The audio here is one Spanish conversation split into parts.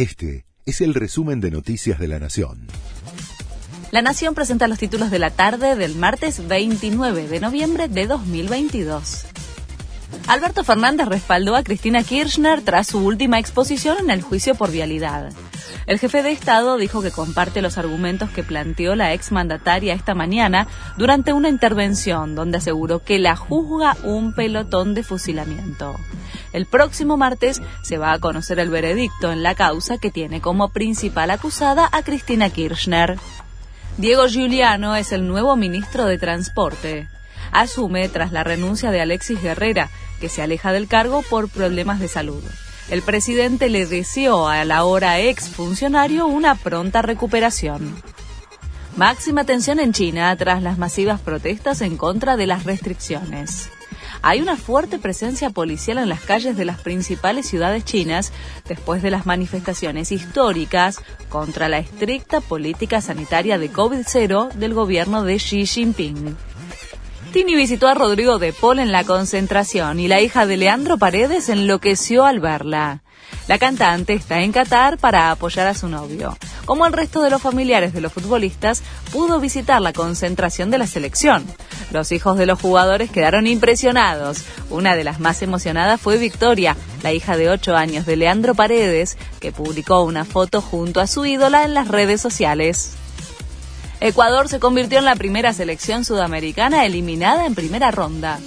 Este es el resumen de Noticias de la Nación. La Nación presenta los títulos de la tarde del martes 29 de noviembre de 2022. Alberto Fernández respaldó a Cristina Kirchner tras su última exposición en el juicio por vialidad. El jefe de Estado dijo que comparte los argumentos que planteó la exmandataria esta mañana durante una intervención donde aseguró que la juzga un pelotón de fusilamiento. El próximo martes se va a conocer el veredicto en la causa que tiene como principal acusada a Cristina Kirchner. Diego Giuliano es el nuevo ministro de Transporte. Asume tras la renuncia de Alexis Guerrera, que se aleja del cargo por problemas de salud. El presidente le deseó a la ahora ex funcionario una pronta recuperación. Máxima tensión en China tras las masivas protestas en contra de las restricciones. Hay una fuerte presencia policial en las calles de las principales ciudades chinas después de las manifestaciones históricas contra la estricta política sanitaria de COVID-0 del gobierno de Xi Jinping. Tini visitó a Rodrigo de Paul en la concentración y la hija de Leandro Paredes enloqueció al verla. La cantante está en Qatar para apoyar a su novio. Como el resto de los familiares de los futbolistas, pudo visitar la concentración de la selección. Los hijos de los jugadores quedaron impresionados. Una de las más emocionadas fue Victoria, la hija de 8 años de Leandro Paredes, que publicó una foto junto a su ídola en las redes sociales. Ecuador se convirtió en la primera selección sudamericana eliminada en primera ronda.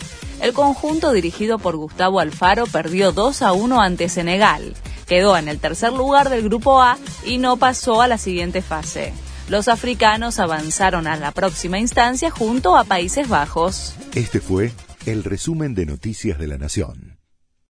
El conjunto dirigido por Gustavo Alfaro perdió 2 a 1 ante Senegal. Quedó en el tercer lugar del grupo A y no pasó a la siguiente fase. Los africanos avanzaron a la próxima instancia junto a Países Bajos. Este fue el resumen de Noticias de la Nación.